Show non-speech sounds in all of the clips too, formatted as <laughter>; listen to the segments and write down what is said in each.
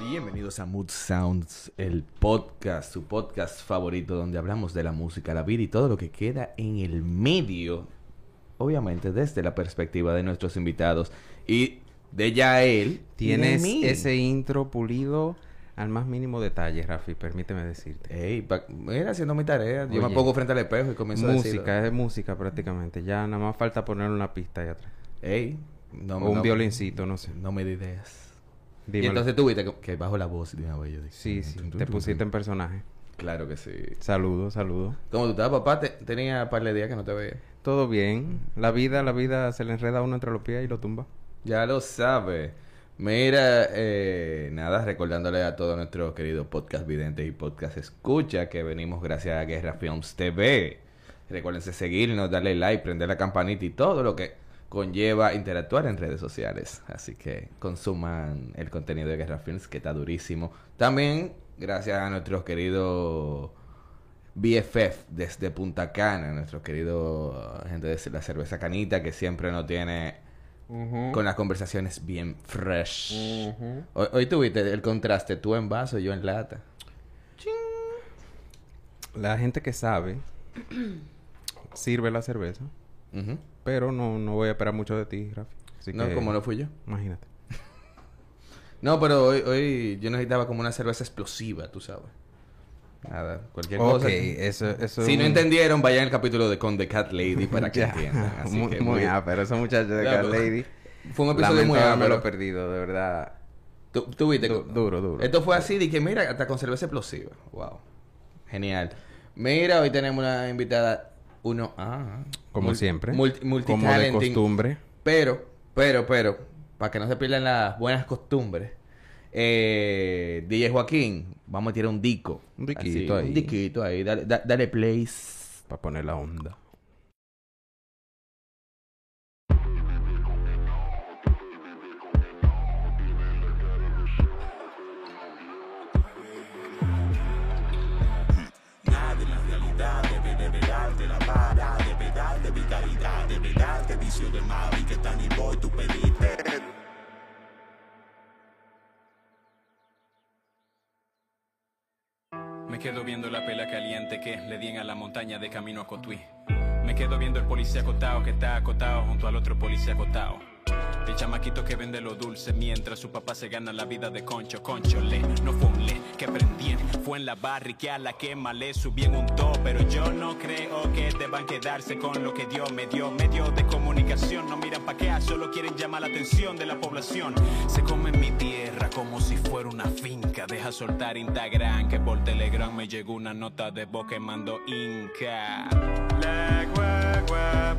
Bienvenidos a Mood Sounds, el podcast, su podcast favorito donde hablamos de la música, la vida y todo lo que queda en el medio. Obviamente desde la perspectiva de nuestros invitados y de ya él. Tienes y de mí. ese intro pulido al más mínimo detalle, Rafi, permíteme decirte. Ey, mira, haciendo mi tarea. Yo me pongo frente al espejo y comienzo a decirlo. música, es música prácticamente. Ya nada más falta poner una pista ahí atrás. Ey, no, o un no- violincito, no sé. No me di ideas. Y entonces tú viste que, que bajo la voz de una vez yo dije. Sí, sí, te pusiste en personaje. Claro que sí. Saludos, saludos. ¿Cómo tú estás, papá? Te- tenía un par de días que no te veía. Todo bien. La vida, la vida se le enreda a uno entre los pies y lo tumba. Ya lo sabe. Mira, eh, nada, recordándole a todos nuestros queridos podcast videntes y podcast escucha que venimos gracias a Guerra Films TV. Recuérdense seguirnos, darle like, prender la campanita y todo lo que conlleva interactuar en redes sociales. Así que consuman el contenido de Guerra Films que está durísimo. También gracias a nuestros queridos BFF desde Punta Cana, nuestros queridos uh, gente de la cerveza canita que siempre nos tiene con las conversaciones bien fresh. Hoy, hoy tuviste el contraste, tú en vaso, yo en lata. La gente que sabe <clears throat> sirve la cerveza, Pero no, no voy a esperar mucho de ti, Rafi. Así No, que, como no fui yo. Imagínate. <laughs> No, pero hoy, hoy yo necesitaba como una cerveza explosiva, tú sabes. Nada, cualquier cosa. eso, eso Si no entendieron, vayan al capítulo de Con The Cat Lady para <laughs> que entiendan. Así muy, que muy muy- ápero, esos muchachos de Cat pero- Lady. Fue un episodio muy Lamento haberlo amplio. perdido, de verdad. Tú, tú viste. Du- que- duro, duro. Esto fue así, que mira, hasta con cerveza explosiva. Wow. Genial. Mira, hoy tenemos una invitada, uno A. Como siempre. multi- como de costumbre. Pero, pero, pero, para que no se pierdan las buenas costumbres, eh, DJ Joaquín, vamos a tirar un dico. Un diquito Así, ahí. Un diquito ahí. Dale, da- dale place. Para poner la onda. Me quedo viendo la pela caliente que le dien a la montaña de camino a Cotuí. Me quedo viendo el policía acotado que está acotado junto al otro policía acotado. El chamaquito que vende lo dulce mientras su papá se gana la vida de concho. Concho, le, no fue un le que aprendí. Fue en la barri que a la quema le subí en un to. Pero yo no creo que deban quedarse con lo que Dios me dio. Medios de comunicación no miran pa' qué, solo quieren llamar la atención de la población. Se comen mi tierra como si fuera una finca. Deja soltar Instagram que por Telegram me llegó una nota de voz que mandó Inca. La guagua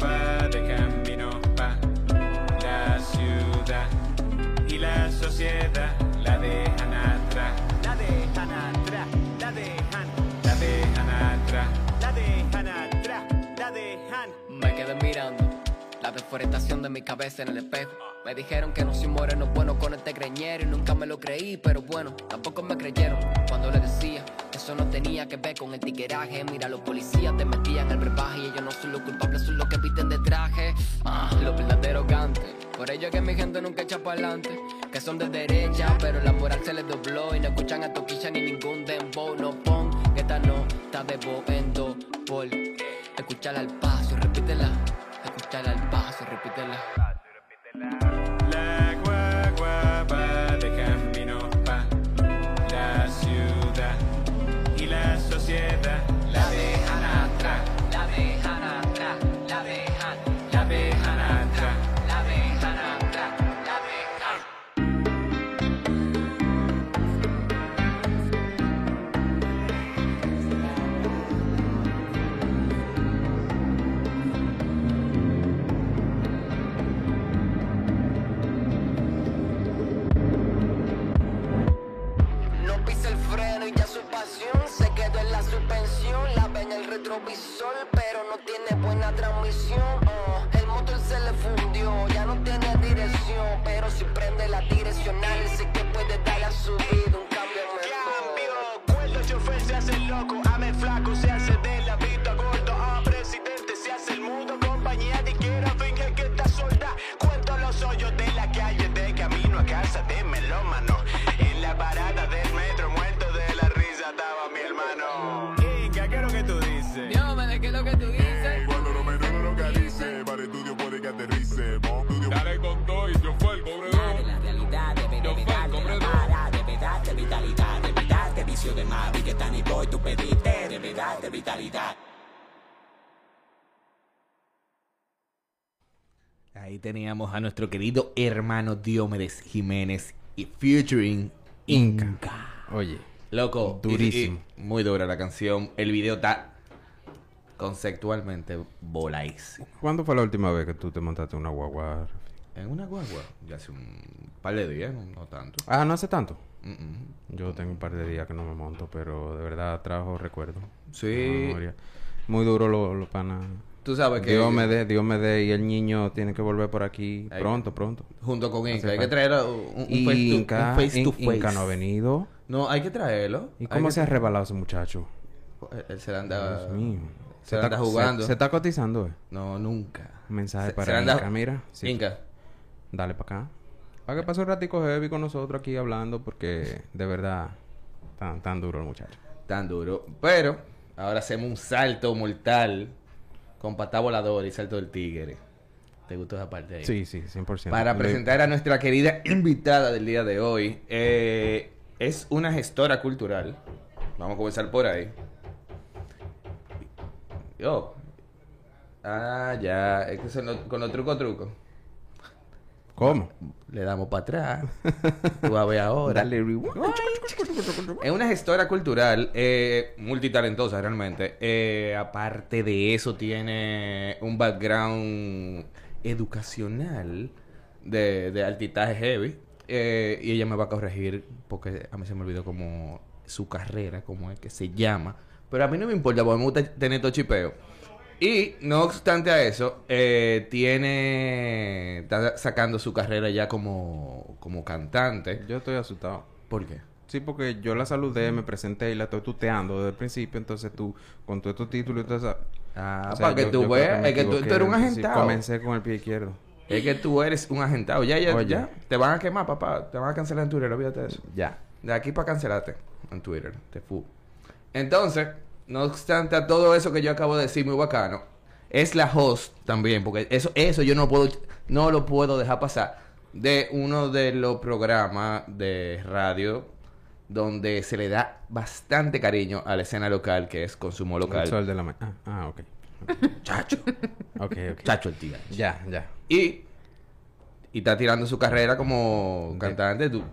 la sociedad la dejan atrás. La dejan atrás, la dejan, la dejan atrás, la dejan atrás, la dejan. Me quedé mirando la deforestación de mi cabeza en el espejo. Me dijeron que no soy moreno bueno con este greñero y nunca me lo creí, pero bueno, tampoco me creyeron cuando le decía que eso no tenía que ver con el tiqueraje. Mira, los policías te metían el brebaje y ellos no son los culpables, son los que visten de traje. Ah, los verdaderos gantes. Por ello es que mi gente nunca echa para adelante. Que son de derecha, pero la moral se les dobló y no escuchan a Toquilla ni ningún dembow. No pon esta nota de voz en por escucharla al paso, repítela. Escucharla al en verdad de vicio de Mavi que tan y boy tú pediste de verdad de vitalidad Ahí teníamos a nuestro querido hermano Diomedes Jiménez y featuring Inca. Inca. Oye, Loco, Durísimo. y- muy dura la canción. El video está conceptualmente voladísimo. ¿cuándo fue la última vez que tú te montaste una guagua? En una guagua, ya hace un par de días, no, no tanto. Ah, no hace tanto. Mm, mm. Yo tengo un par de días que no me monto, pero de verdad trajo recuerdo. Sí. Muy duro los lo panas. Tú sabes que Dios me dé, Dios me dé, y el niño tiene que volver por aquí Hay- pronto, pronto. junto con Inca, hay que traer un, un Y face, to, Inca, un face to face. Inca no ha venido. No, hay que traerlo. ¿Y Hay cómo que se ha rebalado ese muchacho? Él- se anda... Dios mío. Se la anda está- jugando. Se, está cotizando, eh. No, nunca. Un mensaje Se- se para anda- Inca, mira. sí. Inca, Dale para acá. Para que pase un ratico heavy con nosotros aquí hablando, porque de verdad, tan, tan duro el muchacho. tan duro. Pero, ahora hacemos un salto mortal con patá volador y salto del tigre. ¿Te gustó esa parte ahí? Sí, sí, 100%. Para presentar a nuestra querida invitada del día de hoy. Eh, es una gestora cultural. Vamos a comenzar por ahí. Yo. Ah, ya. Es que son los- con los trucos trucos. ¿Cómo? Le damos para atrás. Tú vas a ver ahora. Dale rewind. Es una gestora cultural eh, multitalentosa realmente. Eh, aparte de eso, tiene un background educacional de, de altitaje heavy. Eh, y ella me va a corregir porque a mí se me olvidó como su carrera, como es que se llama. Pero a mí no me importa porque me gusta tener todo chipeo. Y no obstante a eso, eh, tiene. Está sacando su carrera ya como, como cantante. Yo estoy asustado. ¿Por qué? Sí, porque yo la saludé, me presenté y la estoy tuteando desde el principio. Entonces tú, con todo tu título y todo eso... Ah, o sea, para que yo- tú yo veas, es que tú, eres un Sí, agentado. comencé con el pie izquierdo. Es que tú eres un agentado. Ya, ya, Oye. ya. Te van a quemar, papá. Te van a cancelar en Twitter, olvídate de eso. Ya. De aquí para cancelarte en Twitter. Te fu. Entonces, no obstante a todo eso que yo acabo de decir, muy bacano, es la host también, porque eso, eso yo no puedo, no lo puedo dejar pasar, de uno de los programas de radio donde se le da bastante cariño a la escena local, que es consumo El local. sol de la. Ah, ah, ok. <laughs> Chacho. Ok, ok. Chacho el tío. Ya, ya. Y, y está tirando su carrera como cantante du-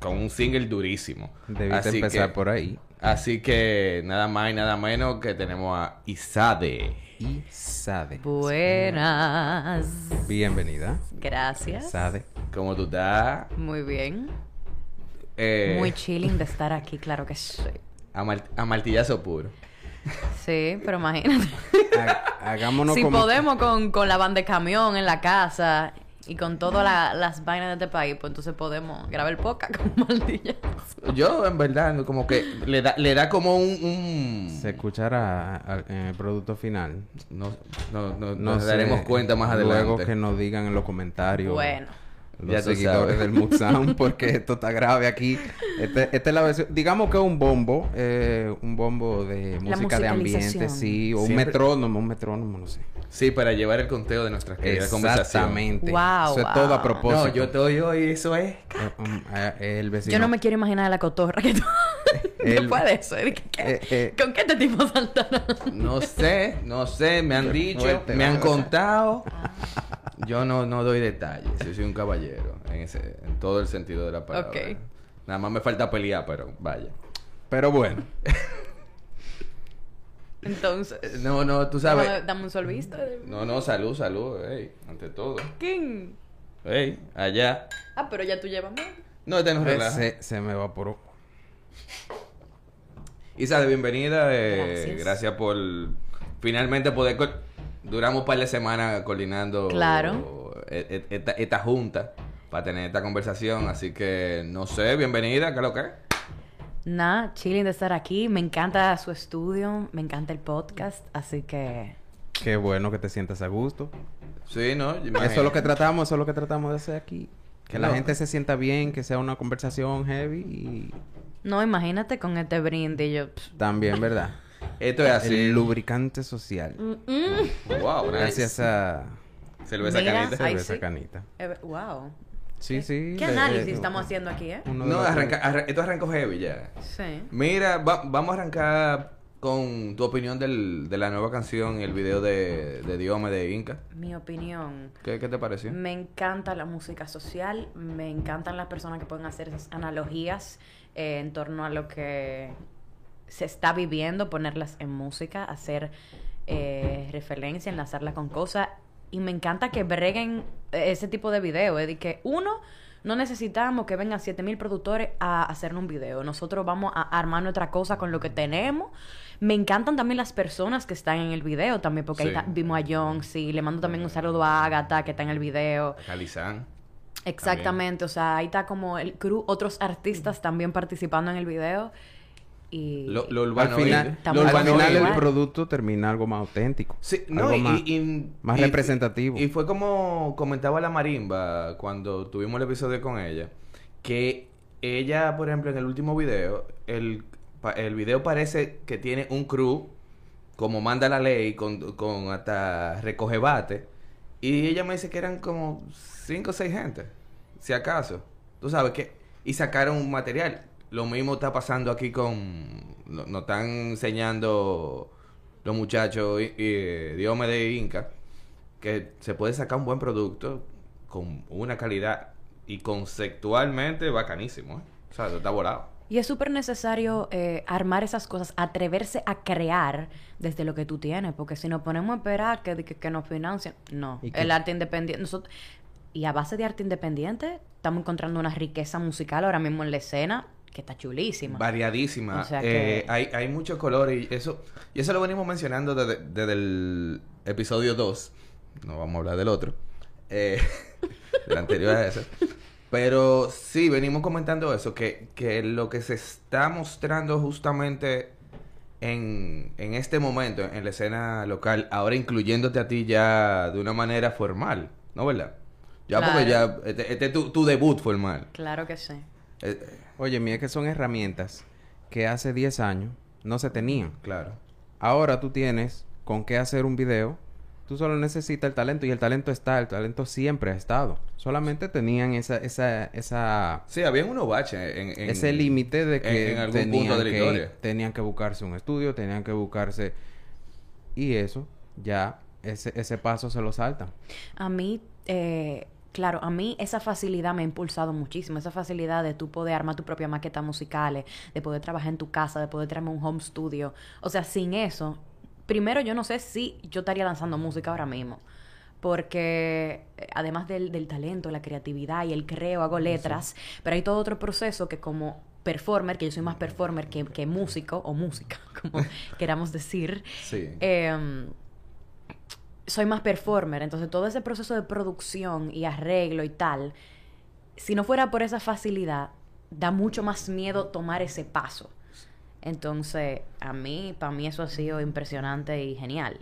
con un single durísimo. Debiste Así empezar que- por ahí. Así que nada más y nada menos que tenemos a Isade. Y Sade. Buenas. Bienvenida. Gracias. Sade. ¿Cómo tú estás? Muy bien. Eh, Muy chilling de estar aquí, claro que sí. a, mal- a martillazo puro. Sí, pero imagínate. Ha- Hagámonos si como... podemos con, con la banda de camión en la casa y con todas la- las vainas de este país, pues entonces podemos grabar el podcast <laughs> con maldilla. Yo, en verdad, como que le da, le da como un... un- Se escuchará en el producto final. No, no, no, No nos sé, daremos cuenta más adelante. Luego que nos digan en los comentarios. Bueno. Los Ya seguidores del Mood Sound, porque esto está grave aquí. Este, esta es la versión, digamos que es un bombo, eh, un bombo de música de ambiente, sí, o un metrónomo, un metrónomo, no sé. Sí, para llevar el conteo de nuestras queridas conversaciones. Exactamente. Wow, Eso es todo a propósito. No, yo estoy hoy, eso es... Eh, um, eh, el vecino. Yo no me quiero imaginar la cotorra que tú... <laughs> El- no puede ser. ¿Qué- qué- Eh, eh. ¿Con qué este tipo saltará? No sé, no sé, me han dicho, fuerte, me han contado. Yo no, no doy detalles, yo soy un caballero en, ese, en todo el sentido de la palabra. Ok. Nada más me falta pelear, pero vaya. Pero bueno, <laughs> Entonces... No, no, tú Dame, sabes. dame un solvista. No, no, salud, salud, ey, ante todo. ¿Quién? Ey, allá. Ah, pero ya tú llevas más. No, este nos relaja. se, se me evaporó. Isa, de bienvenida. eh, Gracias. gracias por finalmente poder. Duramos un par de semanas coordinando Claro. e- e- esta, esta junta para tener esta conversación. Así que no sé, bienvenida, ¿qué es lo que es? Nada, chilling de estar aquí. Me encanta su estudio, me encanta el podcast, así que... Qué bueno que te sientas a gusto. Sí, ¿no? Eso es lo que tratamos, eso es lo que tratamos de hacer aquí. Que la gente se sienta bien, que sea una conversación heavy y No, imagínate con este brindis. Yo, También, ¿verdad? <laughs> Esto es así. El lubricante social. Wow, nice. Gracias a Cerveza Mira, canita. Cerveza sí. Canita. eh, wow. Sí, sí. ¿Qué análisis estamos haciendo aquí, eh? No, arranca, arra- esto arrancó heavy ya. Sí. Mira, va- vamos a arrancar con tu opinión del, de la nueva canción y el video de, de Diome de Inca. Mi opinión. ¿Qué, qué te pareció? Me encanta la música social, me encantan las personas que pueden hacer esas analogías eh, en torno a lo que se está viviendo, ponerlas en música, hacer eh, referencia, enlazarla con cosas. Y me encanta que breguen eh, ese tipo de video, es de que uno, no necesitamos que vengan 7000 productores a hacer un video. Nosotros vamos a armar nuestra cosa con lo que tenemos. Me encantan también las personas que están en el video también, porque ahí Sí. está- vimos a John, sí, le mando también un saludo a Agatha que está en el video. Calizán. Exactamente, o sea, ahí está como el crew, otros artistas <clears throat> también participando en el video. Y Lo, lo Al final, Estamos lo al urbano final el producto termina algo más auténtico. Sí, no, algo y, más, y- más y- representativo. Y fue como comentaba la Marimba cuando tuvimos el episodio con ella, que ella, por ejemplo, en el último video, el, el video parece que tiene un crew, como manda la ley, con, con hasta recoge bate, y ella me dice que eran como cinco o seis gente, si acaso. Tú sabes que, y sacaron un material. Lo mismo está pasando aquí con, no- nos están enseñando los muchachos y, y Diome de Inca, que se puede sacar un buen producto con una calidad y conceptualmente bacanísimo. ¿eh? O sea, está volado. Y es súper necesario eh, armar esas cosas, atreverse a crear desde lo que tú tienes, porque si nos ponemos a esperar que, que, que nos financien, no. El arte independiente, nosotros, y a base de arte independiente, estamos encontrando una riqueza musical ahora mismo en la escena que está chulísima. Variadísima. O sea Eh, hay, hay mucho color y eso, y eso lo venimos mencionando desde, desde el episodio 2. No vamos a hablar del otro. Eh, <laughs> anterior a ese. Pero sí, venimos comentando eso, que, que lo que se está mostrando justamente en, en este momento, en la escena local, ahora incluyéndote a ti ya de una manera formal, ¿no verdad? Ya porque ya, este, este es tu, tu debut formal. Claro que sí. Eh, Oye, mira que son herramientas que hace 10 años no se tenían. claro. Ahora tú tienes con qué hacer un video. Tú solo necesitas el talento y el talento está, el talento siempre ha estado. Solamente tenían esa, esa, esa, Sí, había unos baches en, en- ese límite de que en- en algún tenían, punto de la que, historia. tenían que buscarse un estudio, tenían que buscarse... Y eso, ya, ese, ese paso se lo saltan. A mí, eh, claro, a mí esa facilidad me ha impulsado muchísimo. Esa facilidad de tú poder armar tu propia maqueta musicales, de poder trabajar en tu casa, de poder traerme un home studio. O sea, sin eso, primero yo no sé si yo estaría lanzando música ahora mismo. Porque eh, además del, del talento, la creatividad y el creo, hago letras, pero hay todo otro proceso que como performer, que yo soy más performer que, que músico o música, <laughs> como <laughs> queramos decir, Sí. eh, soy más performer, entonces todo ese proceso de producción y arreglo y tal, si no fuera por esa facilidad, da mucho más miedo tomar ese paso. Entonces, a mí, para mí eso ha sido impresionante y genial.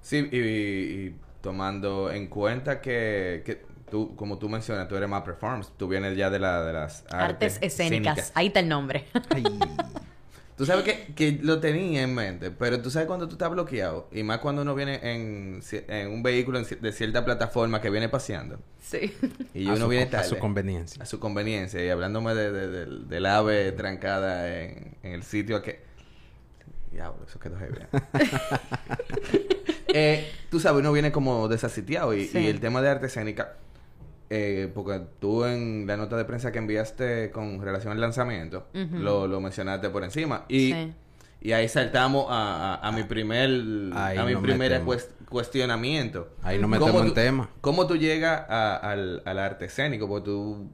Sí, y, y tomando en cuenta que, que tú, como tú mencionas, tú eres más performance, tú vienes ya de, la, de las artes, Artes escénicas, ahí está el nombre. Tú sabes que, que lo tenía en mente, pero tú sabes cuando tú estás bloqueado, y más cuando uno viene en, en un vehículo de cierta plataforma que viene paseando, sí. y A uno su viene co- a tarde, su conveniencia. a su conveniencia, y hablándome de, de- del- del ave trancada en, en el sitio que... Diablo, eso quedó heavy. <laughs> eh, tú sabes, uno viene como desasitiado y, Sí. y el tema de arte escénica, eh, porque tú en la nota de prensa que enviaste con relación al lanzamiento, lo, lo mencionaste por encima. Y, Sí. y ahí saltamos a, a- a mi primer, Ahí a mi primer cuestionamiento. Ahí nos ¿Cómo metemos en tú- tema. ¿Cómo tú llegas a- al, al arte escénico? Porque tú,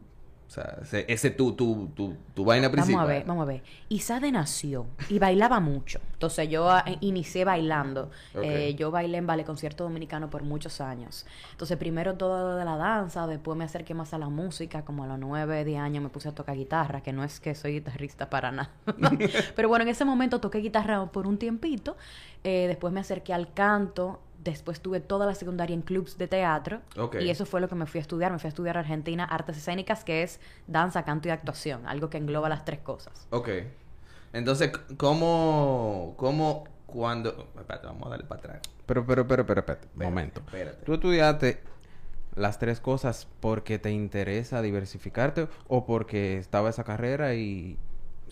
o sea, ese, ese tu, tu, tu, tu vaina principal. Vamos a ver, vamos a ver. Isade nació y bailaba mucho. Entonces yo ah, inicié bailando. Eh, yo bailé en ballet concierto dominicano por muchos años. Entonces primero todo de la danza, después me acerqué más a la música. Como a los 9, 10 años me puse a tocar guitarra, que no es que soy guitarrista para nada. <laughs> Pero bueno, en ese momento toqué guitarra por un tiempito. Eh, después me acerqué al canto. Después tuve toda la secundaria en clubs de teatro. Ok. Y eso fue lo que me fui a estudiar. Me fui a estudiar Argentina Artes Escénicas, que es danza, canto y actuación. Algo que engloba las tres cosas. Ok. Entonces, ¿cómo, cómo, cuando... Espérate, vamos a darle para atrás. Pero, pero, pero, pero, espérate, Espérate, momento. espérate. ¿Tú estudiaste las tres cosas porque te interesa diversificarte o porque estaba esa carrera y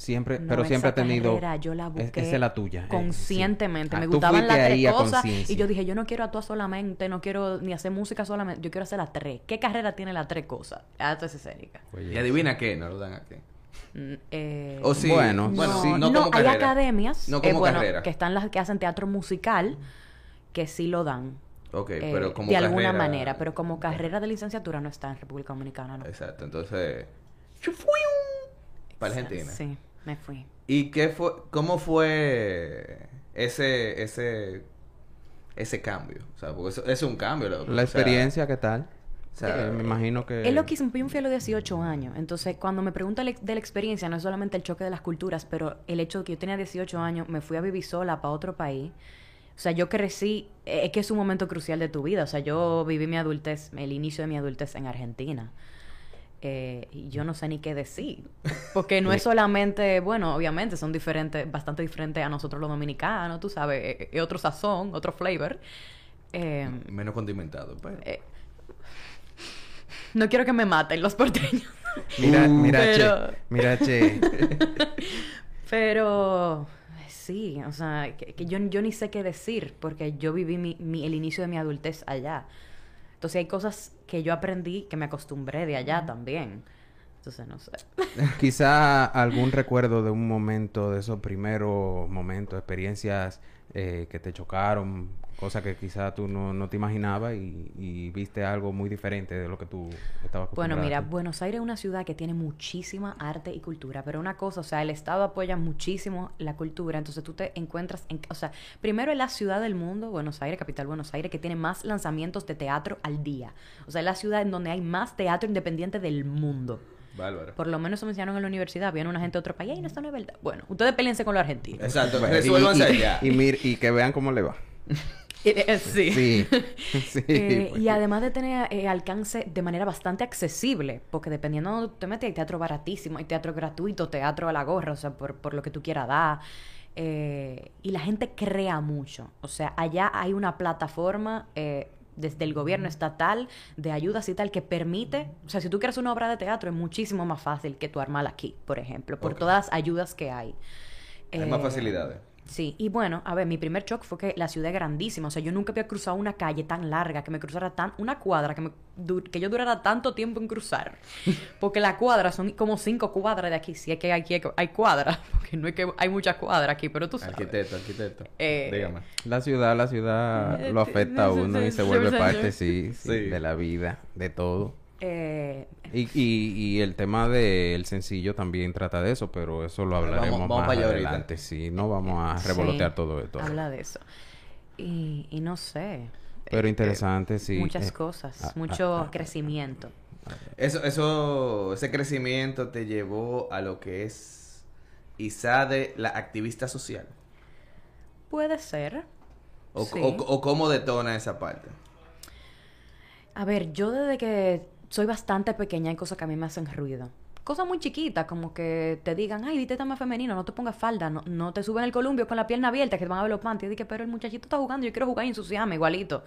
siempre, No, pero siempre ha tenido... carrera yo la es- busqué Esa es la tuya. eh, sí. Conscientemente. Ah, me gustaban las tres cosas. Y yo dije, yo no quiero actuar solamente, no quiero ni hacer música solamente. Yo quiero hacer las tres. ¿Qué carrera tiene las tres cosas? Artes Escénicas. Oye, Y adivina qué, no lo dan aquí. Mm, eh, O sí, Bueno, no, sí. no no, como hay academias No eh, bueno, carrera. que están las que hacen teatro musical que sí lo dan. Ok, eh, pero como de alguna manera, pero como carrera de licenciatura no está en República Dominicana, ¿no? Exacto, entonces... Para Argentina. Sí, me fui. ¿Y qué fue, cómo fue ese, ese, ese cambio? O sea, porque eso, es un cambio. loco. La O sea, experiencia, ¿qué tal? o sea, Eh, me imagino que... Es loquísimo, yo me fui a los 18 años. Entonces, cuando me pregunta de la experiencia, no es solamente el choque de las culturas, pero el hecho de que yo tenía 18 años, me fui a vivir sola para otro país. O sea, yo crecí, eh, es que es un momento crucial de tu vida. O sea, yo viví mi adultez, el inicio de mi adultez en Argentina. Eh, y yo no sé ni qué decir. <laughs> Porque no es solamente, bueno, obviamente son diferentes, bastante diferentes a nosotros los dominicanos, tú sabes, eh, eh, otro sazón, otro flavor. Eh, Menos condimentado, pero... eh, no quiero que me maten los porteños. <laughs> Mira, mira, Pero- che. Mira, che. <laughs> Pero sí, o sea, que, que yo, yo ni sé qué decir, porque yo viví mi, mi- el inicio de mi adultez allá. Entonces hay cosas que yo aprendí que me acostumbré de allá también. Entonces no sé. <laughs> Quizá algún recuerdo de un momento, de esos primeros momentos, experiencias eh, que te chocaron, cosas que quizá tú no, no te imaginabas y, y viste algo muy diferente de lo que tú estabas Bueno, mira, Buenos Aires es una ciudad que tiene muchísima arte y cultura, pero una cosa, o sea, el Estado apoya muchísimo la cultura, entonces tú te encuentras en, o sea, primero es la ciudad del mundo, Buenos Aires, capital Buenos Aires, que tiene más lanzamientos de teatro al día. O sea, es la ciudad en donde hay más teatro independiente del mundo. Bárbaro. Por lo menos eso me enseñaron en la universidad, viene una gente de otro país, y no, esto no es verdad. Bueno, ustedes peleense con los argentinos. Exacto, Bueno, resuélvanse y, allá. y, mir- y que vean cómo le va. <laughs> Eh, sí. Sí. <laughs> sí. Eh, pues. y además de tener eh, alcance de manera bastante accesible, porque dependiendo de donde te metes, hay teatro baratísimo, hay teatro gratuito, teatro a la gorra, o sea, por, por lo que tú quieras dar. Eh, y la gente crea mucho. O sea, allá hay una plataforma eh, desde el gobierno estatal de ayudas y tal que permite, o sea, si tú quieres una obra de teatro es muchísimo más fácil que tú armarla aquí, por ejemplo, por todas las ayudas que hay. Hay más Eh, facilidades. Sí, y bueno, a ver, mi primer shock fue que la ciudad es grandísima. O sea, yo nunca había cruzado una calle tan larga, que me cruzara tan, una cuadra, que, me, du- que yo durara tanto tiempo en cruzar. <laughs> Porque las cuadras son como cinco cuadras de aquí. Si es que aquí hay, hay cuadras, <laughs> porque no es que hay muchas cuadras aquí, pero tú sabes. Arquitecto, arquitecto. Eh, Dígame. La ciudad, la ciudad Eh, lo afecta a sí, uno y sí, se sí, vuelve sí, parte, sí. sí, sí, Sí. de la vida, de todo. Eh, Y, y, y el tema del sencillo también trata de eso, pero eso lo hablaremos Vamos- vamos más para allá ahorita. adelante. Sí, no vamos a revolotear sí, todo esto. Habla de eso. Y, y no sé. Pero eh, interesante, sí. Muchas eh, cosas, ah, mucho ah, ah, crecimiento. Eso, eso, ese crecimiento te llevó a lo que es Isade, la activista social. Puede ser. O, Sí. o, o cómo detona esa parte. A ver, yo desde que soy bastante pequeña hay cosas que a mí me hacen ruido. Cosas muy chiquitas, como que te digan, ay, viste más femenino, no te pongas falda, no, no te suben el columpio con la pierna abierta, que te van a ver los panties. Y dije, pero el muchachito está jugando, yo quiero jugar y ensuciarme igualito.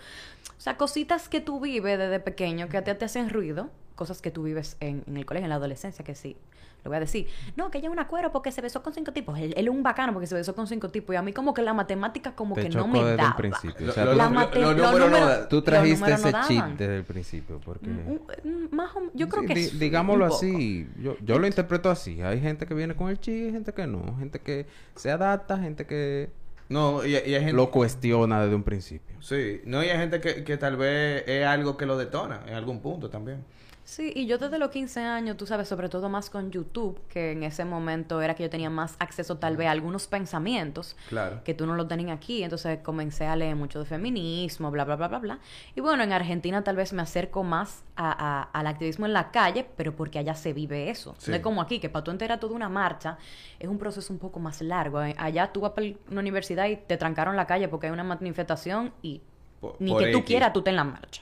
O sea, cositas que tú vives desde pequeño que a ti te hacen ruido, cosas que tú vives en, en el colegio, en la adolescencia, que sí. Lo voy a decir, no, que ella es una cuero porque se besó con cinco tipos. Él, él es un bacano porque se besó con cinco tipos. Y a mí como que la matemática como Te que no me desde el daba. principio. o sea, lo- tú- La lo- trajiste números no ese chip desde el principio, porque... Un- un- más o- yo creo Sí, que di- es digámoslo así, yo, yo lo interpreto así. Hay gente que viene con el chi, hay gente que no. Gente que se adapta, gente que No, y, y hay gente... lo cuestiona desde un principio. Sí, no, y hay gente que, que tal vez es algo que lo detona en algún punto también. Sí, y yo desde los 15 años, tú sabes, sobre todo más con YouTube, que en ese momento era que yo tenía más acceso tal vez a algunos pensamientos Claro. que tú no los tenías aquí, entonces comencé a leer mucho de feminismo, bla, bla, bla, bla, bla. Y bueno, en Argentina tal vez me acerco más a- a- al activismo en la calle, pero porque allá se vive eso. Sí. No es como aquí, que para tú enterar toda una marcha es un proceso un poco más largo. Eh, Allá tú vas para una universidad y te trancaron la calle porque hay una manifestación y Por- Ni por que tú quieras, tú te en la marcha.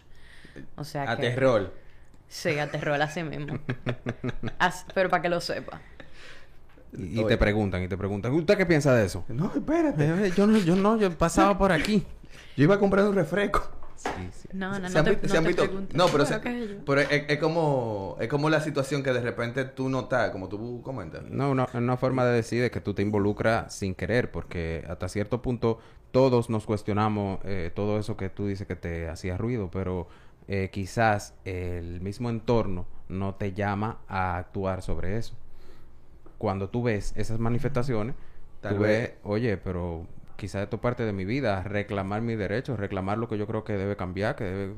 O sea A que... terror. Sí, a terror, así mismo. <laughs> As- pero para que lo sepa. Y, y te preguntan, y te preguntan, ¿usted qué piensa de eso? No, espérate. Eh, yo no, yo no, yo pasaba por aquí. Yo iba a comprar un refresco. Sí, sí. No, no, Se no te, no se han te pregunto. No, pero, se- pero es, es como es como la situación que de repente tú notas, como tú comentas. No, una, una forma de decir es que tú te involucras sin querer, porque hasta cierto punto todos nos cuestionamos eh, todo eso que tú dices que te hacía ruido, pero eh, quizás el mismo entorno no te llama a actuar sobre eso. Cuando tú ves esas manifestaciones, Tal tú vez. ves, oye, pero quizás esto es parte de mi vida, reclamar mis derechos, reclamar lo que yo creo que debe cambiar, que debe